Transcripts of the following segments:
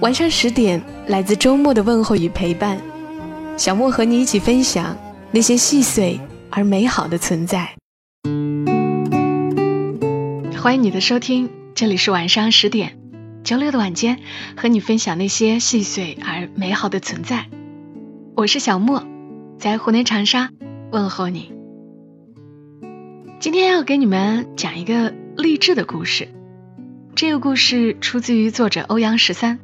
晚上十点，来自周末的问候与陪伴，小莫和你一起分享那些细碎而美好的存在。欢迎你的收听，这里是晚上十点，周六的晚间，和你分享那些细碎而美好的存在。我是小莫，在湖南长沙问候你。今天要给你们讲一个励志的故事，这个故事出自于作者欧阳十三。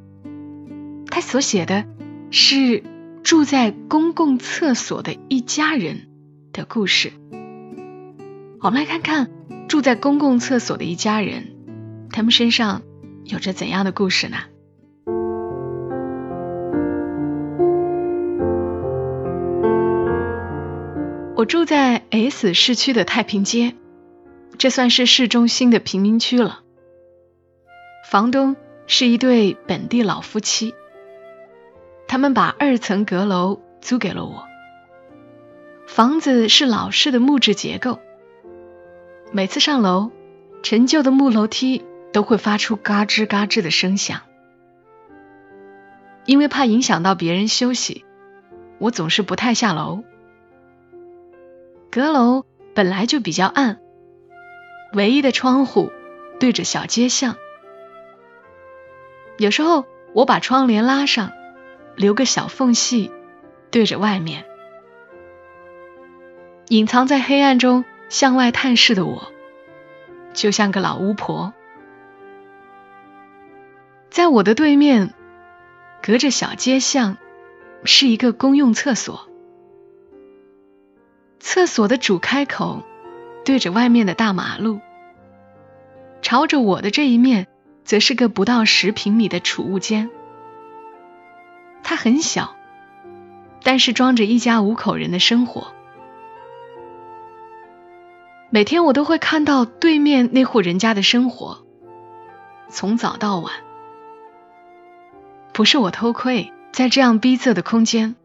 他所写的是住在公共厕所的一家人的故事。我们来看看住在公共厕所的一家人，他们身上有着怎样的故事呢？我住在 S 市区的太平街，这算是市中心的贫民区了。房东是一对本地老夫妻。他们把二层阁楼租给了我。房子是老式的木质结构，每次上楼，陈旧的木楼梯都会发出嘎吱嘎吱的声响。因为怕影响到别人休息，我总是不太下楼。阁楼本来就比较暗，唯一的窗户对着小街巷。有时候我把窗帘拉上。留个小缝隙，对着外面，隐藏在黑暗中向外探视的我，就像个老巫婆。在我的对面，隔着小街巷，是一个公用厕所。厕所的主开口对着外面的大马路，朝着我的这一面，则是个不到十平米的储物间。很小，但是装着一家五口人的生活。每天我都会看到对面那户人家的生活，从早到晚。不是我偷窥，在这样逼仄的空间，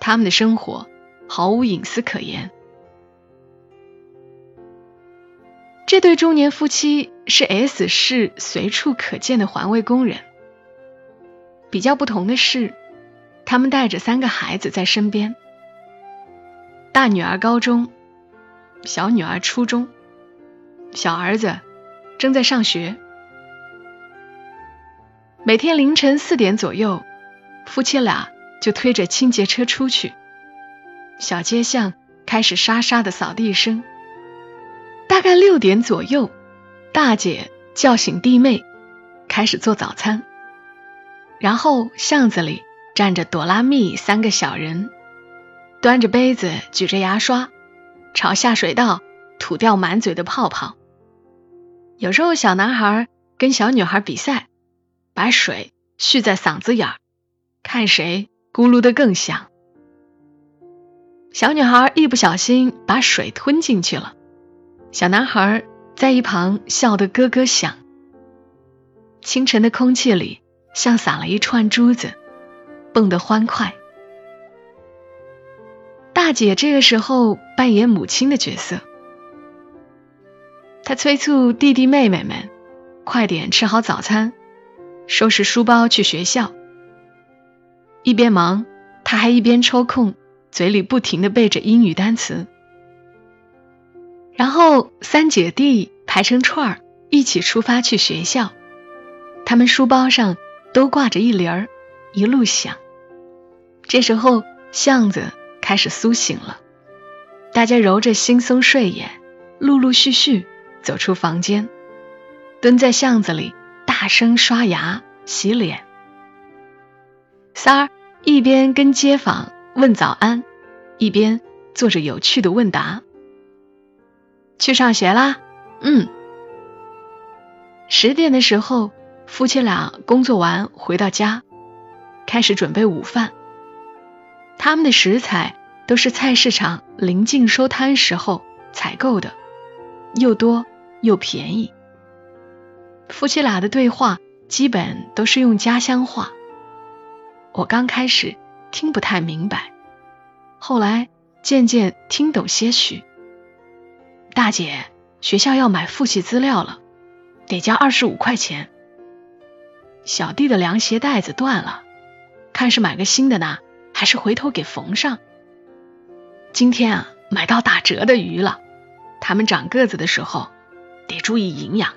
他们的生活毫无隐私可言。这对中年夫妻是 S 市随处可见的环卫工人。比较不同的是。他们带着三个孩子在身边，大女儿高中，小女儿初中，小儿子正在上学。每天凌晨四点左右，夫妻俩就推着清洁车出去，小街巷开始沙沙的扫地声。大概六点左右，大姐叫醒弟妹，开始做早餐，然后巷子里。站着朵拉蜜三个小人，端着杯子，举着牙刷，朝下水道吐掉满嘴的泡泡。有时候小男孩跟小女孩比赛，把水蓄在嗓子眼儿，看谁咕噜的更响。小女孩一不小心把水吞进去了，小男孩在一旁笑得咯咯响。清晨的空气里像撒了一串珠子。蹦得欢快。大姐这个时候扮演母亲的角色，她催促弟弟妹妹们快点吃好早餐，收拾书包去学校。一边忙，她还一边抽空，嘴里不停的背着英语单词。然后三姐弟排成串儿，一起出发去学校。他们书包上都挂着一铃儿，一路响。这时候，巷子开始苏醒了，大家揉着惺忪睡眼，陆陆续续走出房间，蹲在巷子里大声刷牙洗脸。三儿一边跟街坊问早安，一边做着有趣的问答。去上学啦？嗯。十点的时候，夫妻俩工作完回到家，开始准备午饭。他们的食材都是菜市场临近收摊时候采购的，又多又便宜。夫妻俩的对话基本都是用家乡话。我刚开始听不太明白，后来渐渐听懂些许。大姐，学校要买复习资料了，得交二十五块钱。小弟的凉鞋带子断了，看是买个新的呢，还是回头给缝上。今天啊，买到打折的鱼了，它们长个子的时候得注意营养。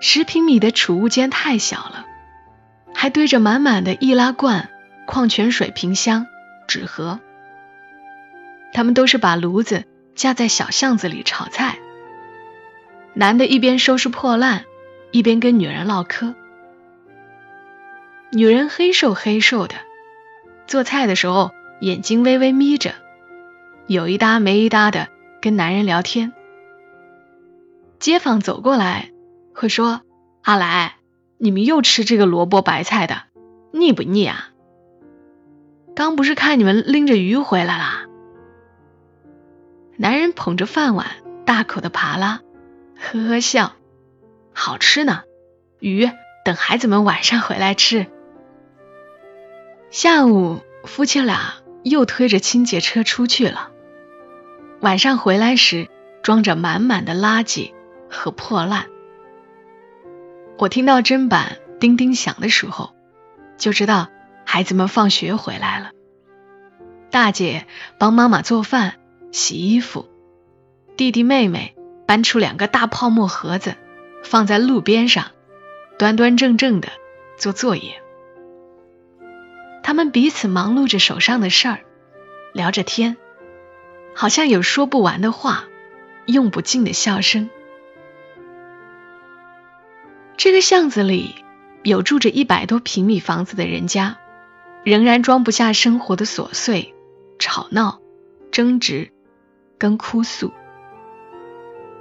十平米的储物间太小了。还堆着满满的易拉罐、矿泉水瓶箱、纸盒。他们都是把炉子架在小巷子里炒菜。男的一边收拾破烂，一边跟女人唠嗑。女人黑瘦黑瘦的，做菜的时候眼睛微微眯着，有一搭没一搭的跟男人聊天。街坊走过来会说：“阿来。”你们又吃这个萝卜白菜的，腻不腻啊？刚不是看你们拎着鱼回来啦？男人捧着饭碗，大口的扒拉，呵呵笑，好吃呢。鱼等孩子们晚上回来吃。下午，夫妻俩又推着清洁车出去了。晚上回来时，装着满满的垃圾和破烂。我听到砧板叮叮响的时候，就知道孩子们放学回来了。大姐帮妈妈做饭、洗衣服，弟弟妹妹搬出两个大泡沫盒子，放在路边上，端端正正的做作业。他们彼此忙碌着手上的事儿，聊着天，好像有说不完的话，用不尽的笑声。这个巷子里有住着一百多平米房子的人家，仍然装不下生活的琐碎、吵闹、争执跟哭诉。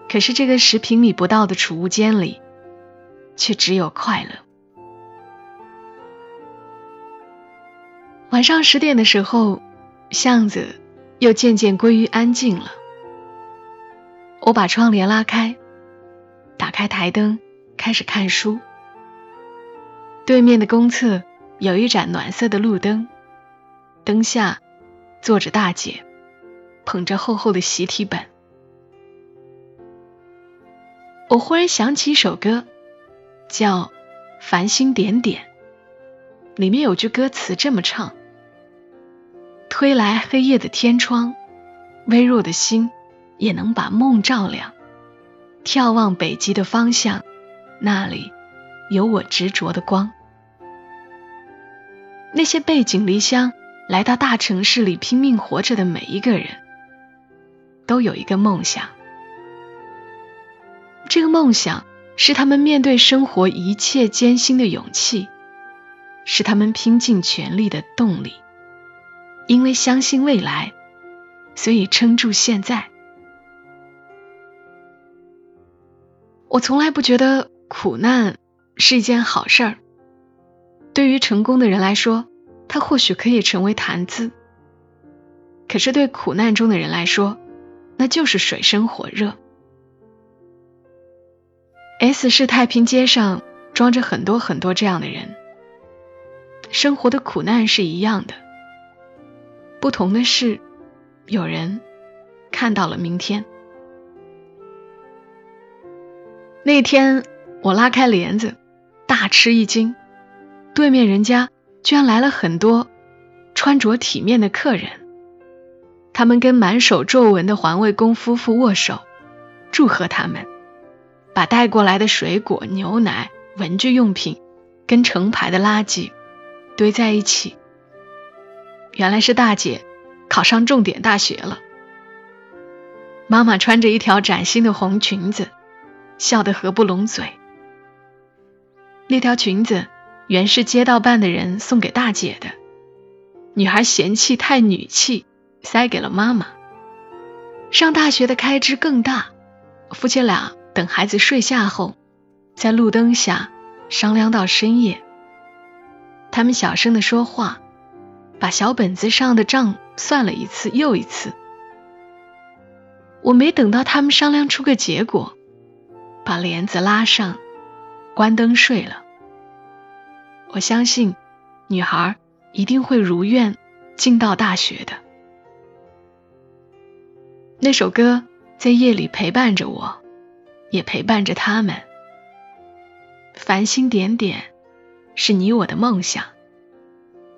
可是这个十平米不到的储物间里，却只有快乐。晚上十点的时候，巷子又渐渐归于安静了。我把窗帘拉开，打开台灯。开始看书。对面的公厕有一盏暖色的路灯，灯下坐着大姐，捧着厚厚的习题本。我忽然想起一首歌，叫《繁星点点》，里面有句歌词这么唱：“推来黑夜的天窗，微弱的心也能把梦照亮。眺望北极的方向。”那里有我执着的光。那些背井离乡来到大城市里拼命活着的每一个人，都有一个梦想。这个梦想是他们面对生活一切艰辛的勇气，是他们拼尽全力的动力。因为相信未来，所以撑住现在。我从来不觉得。苦难是一件好事儿，对于成功的人来说，它或许可以成为谈资；可是对苦难中的人来说，那就是水深火热。S 市太平街上装着很多很多这样的人，生活的苦难是一样的，不同的是，有人看到了明天。那天。我拉开帘子，大吃一惊，对面人家居然来了很多穿着体面的客人。他们跟满手皱纹的环卫工夫妇握手，祝贺他们，把带过来的水果、牛奶、文具用品跟成排的垃圾堆在一起。原来是大姐考上重点大学了，妈妈穿着一条崭新的红裙子，笑得合不拢嘴。那条裙子原是街道办的人送给大姐的，女孩嫌弃太女气，塞给了妈妈。上大学的开支更大，夫妻俩等孩子睡下后，在路灯下商量到深夜。他们小声的说话，把小本子上的账算了一次又一次。我没等到他们商量出个结果，把帘子拉上，关灯睡了。我相信，女孩一定会如愿进到大学的。那首歌在夜里陪伴着我，也陪伴着他们。繁星点点，是你我的梦想。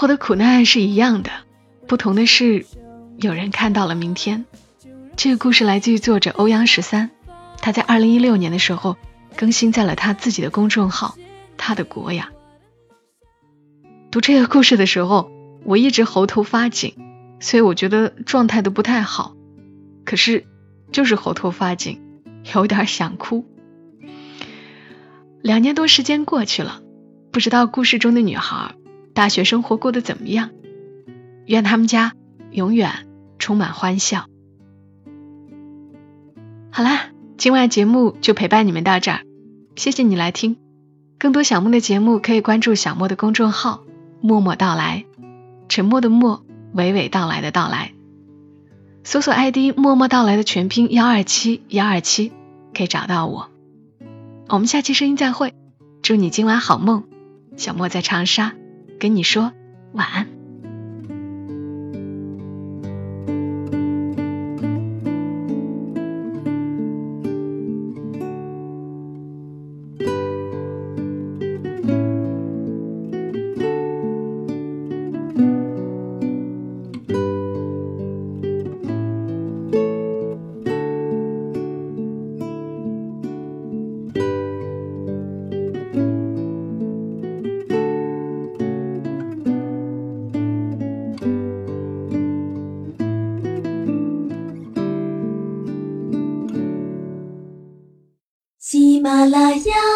活的苦难是一样的，不同的是，有人看到了明天。这个故事来自于作者欧阳十三，他在二零一六年的时候更新在了他自己的公众号《他的国呀》。读这个故事的时候，我一直喉头发紧，所以我觉得状态都不太好。可是就是喉头发紧，有点想哭。两年多时间过去了，不知道故事中的女孩。大学生活过得怎么样？愿他们家永远充满欢笑。好啦，今晚节目就陪伴你们到这儿，谢谢你来听。更多小莫的节目可以关注小莫的公众号“默默到来”，沉默的默，娓娓道来的到来。搜索 ID“ 默默到来”的全拼幺二七幺二七，可以找到我。我们下期声音再会，祝你今晚好梦。小莫在长沙。跟你说晚安。啦呀